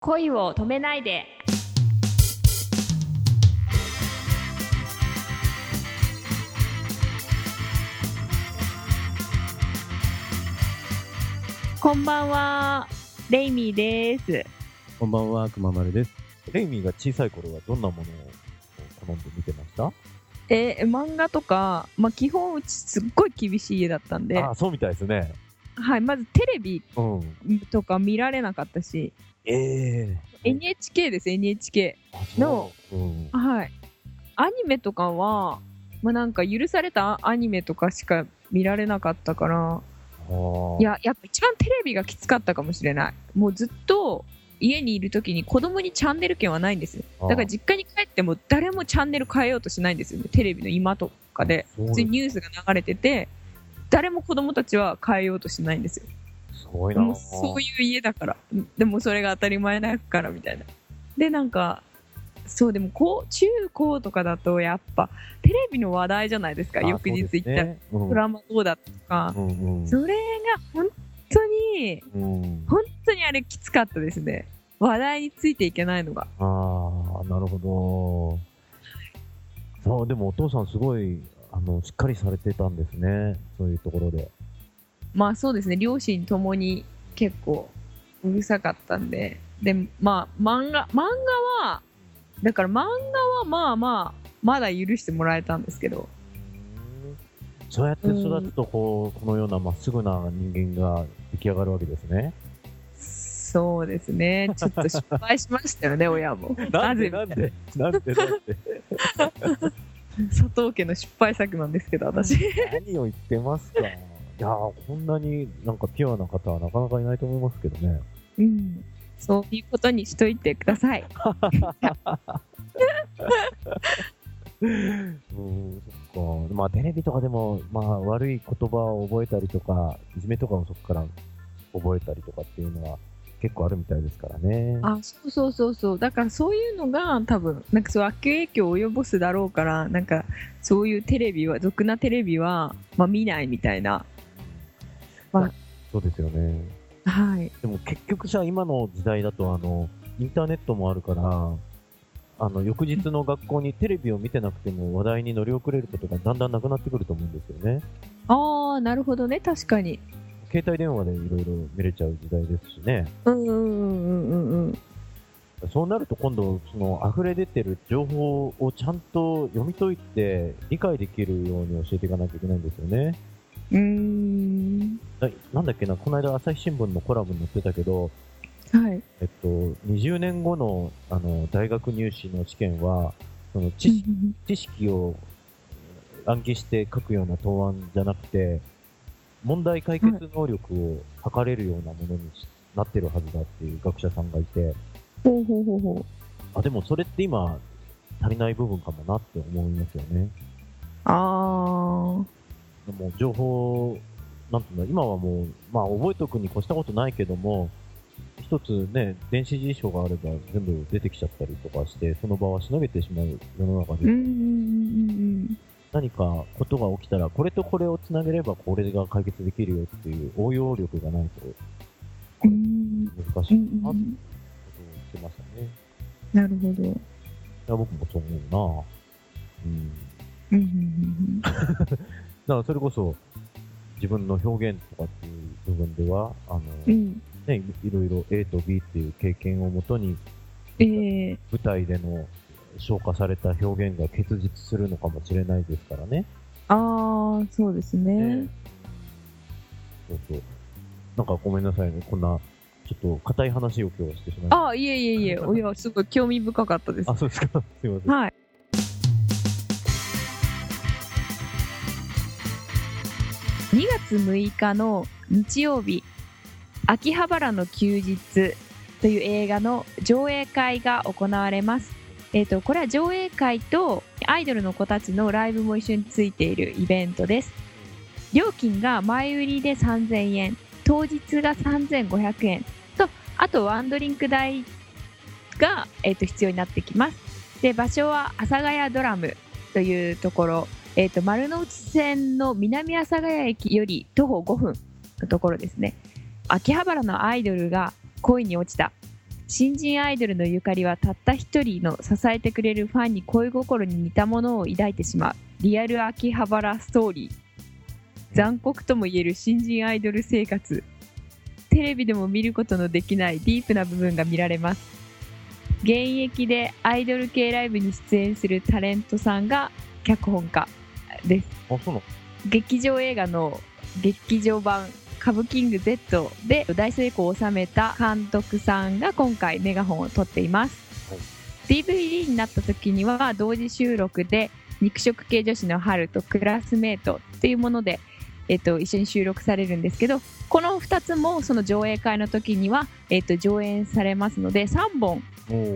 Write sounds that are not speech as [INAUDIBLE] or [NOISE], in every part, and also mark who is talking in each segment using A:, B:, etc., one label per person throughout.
A: 恋を止めないでこんばんはレイミーです
B: こんばんは、くままるです。レイミーが小さい頃はどんなものを好んで見てました？
A: え漫画とか、まあ、基本うちすっごい厳しい家だったんで、
B: あ、そうみたいですね。
A: はい、まずテレビ
B: うん。
A: とか見られなかったし
B: ええ
A: NHK です NHK の
B: うん。
A: はい。アニメとかは、まあ、なんか許されたアニメとかしか見られなかったから、い、や、やっぱ一番テレビがきつかったかもしれない。もうずっと家にいる時に子供にチャンネル権はないんですよ。だから実家に帰っても誰もチャンネル変えようとしないんですよね。テレビの今とかで。普通にニュースが流れてて、誰も子供たちは変えようとしないんですよ。
B: すごいな。
A: そういう家だから。でもそれが当たり前だからみたいな。で、なんか、そう、でもこう、中高とかだとやっぱテレビの話題じゃないですか。
B: あ
A: 翌日行った
B: うん
A: ドラマどうだとか。
B: うんうん。
A: それが本当に、
B: うん。
A: 本当にあれきつかったですね。話題についていけないのが。
B: ああ、なるほど。そう、でもお父さんすごい、あの、しっかりされてたんですね。そういうところで。
A: まあそうですね、両親ともに結構うるさかったんで。で、まあ漫画、漫画は、だから漫画はまあまあ、まだ許してもらえたんですけど、
B: そうやって育つと、こう、このようなまっすぐな人間が出来上がるわけですね。
A: そうですね、ちょっと失敗しましたよね、[LAUGHS] 親も。なぜ
B: なんでなんでなんで [LAUGHS]
A: 佐藤家の失敗作なんですけど、私。
B: 何を言ってますかいやーこんなになんかピュアな方はなかなかいないと思いますけどね。
A: うん。そういうことにしといてください。[LAUGHS] [LAUGHS]
B: うん、そっか。まあテレビとかでも、まあ悪い言葉を覚えたりとか、いじめとかもそこから覚えたりとかっていうのは結構あるみたいですからね。
A: あ、そうそうそうそう。だからそういうのが多分、なんかそう悪影響を及ぼすだろうから、なんかそういうテレビは、俗なテレビは、まあ見ないみたいな。まあ
B: そうですよね。
A: はい。
B: でも結局さ、今の時代だと、あの、インターネットもあるから、あの、翌日の学校にテレビを見てなくても話題に乗り遅れることがだんだんなくなってくると思うんですよね。
A: ああ、なるほどね。確かに。
B: 携帯電話でいろいろ見れちゃう時代ですしね。
A: うんうんうんうんうんうん。
B: そうなると今度、その溢れ出てる情報をちゃんと読み解いて理解できるように教えていかなきゃいけないんですよね。
A: うーん。
B: ななんだっけな、この間朝日新聞のコラムに載ってたけど、
A: はい。
B: えっと、20年後のあの大学入試の試験は、その知識知識を暗記して書くような答案じゃなくて、問題解決能力を測れるようなものにしなってるはずだっていう学者さんがいて、
A: ほうほうほうほう。
B: あ、でもそれって今足りない部分かもなって思いますよね。
A: あ
B: でも情報、なんていうの、今はもう、まあ覚えておくに越したことないけども、一つね、電子辞書があれば全部出てきちゃったりとかして、その場はしのげてしまう世の中で、何かことが起きたら、これとこれをつなげればこれが解決できるよっていう応用力がないと
A: うんうん。
B: 難しい
A: うん
B: なって
A: うん
B: ことを言ってましたね。
A: なるほど。
B: いや、僕もそう思うなうん。
A: うんうん [LAUGHS]
B: だからそれこそ、自分の表現とかっていう部分では、あの、
A: うんうん。
B: ね、いろいろ A と B っていう経験をもとに、
A: ええ
B: 舞台での消化された表現が結実するのかもしれないですからね。
A: ああ、そうですね。
B: そうそう。なんかごめんなさいね。こんな、ちょっと硬い話を今日はしてしまいまし
A: あ、いえいえいえ、いや、すごい興味深かったです
B: た。あ、。そうですか。[LAUGHS] すいません。
A: はい。2月6日の日曜日、秋葉原の休日という映画の上映会が行われます。えっ、と、これは上映会とアイドルの子たちのライブも一緒についているイベントです。料金が前売りで3000円、当日が3500円と、あとワンドリンク代が、えー、と必要になってきます。で場所は阿佐ヶ谷ドラムというところ、えー、と丸の内線の南阿佐ヶ谷駅より徒歩5分のところですね。秋葉原のアイドルが恋に落ちた。新人アイドルのゆかりはたった一人の支えてくれるファンに恋心に似たものを抱いてしまう。リアル秋葉原ストーリー。残酷ともいえる新人アイドル生活。テレビでも見ることのできないディープな部分が見られます。現役でアイドル系ライブに出演するタレントさんが脚本家。です。
B: あ、そうなの？
A: 劇場映画の劇場版「歌舞キング Z」で大成功を収めた監督さんが今回メガホンを取っています、
B: はい。
A: DVD になった時には同時収録で「肉食系女子の春」と「クラスメート」っていうもので、えっと一緒に収録されるんですけどこの2つもその上映会の時には、えっと上演されますので3本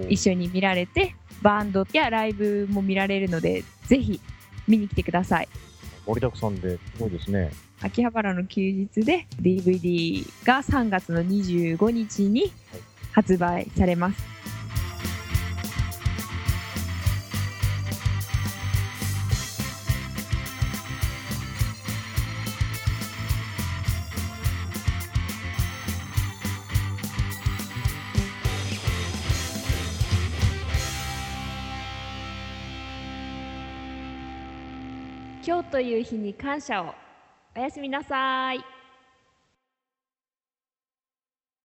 A: 一緒に見られてバンドやライブも見られるのでぜひ見に来てください。
B: 盛りだくさんで、すごいですね。
A: 秋葉原の休日で DVD が3月の25日に発売されます今日という日に感謝を。おやすみなさい。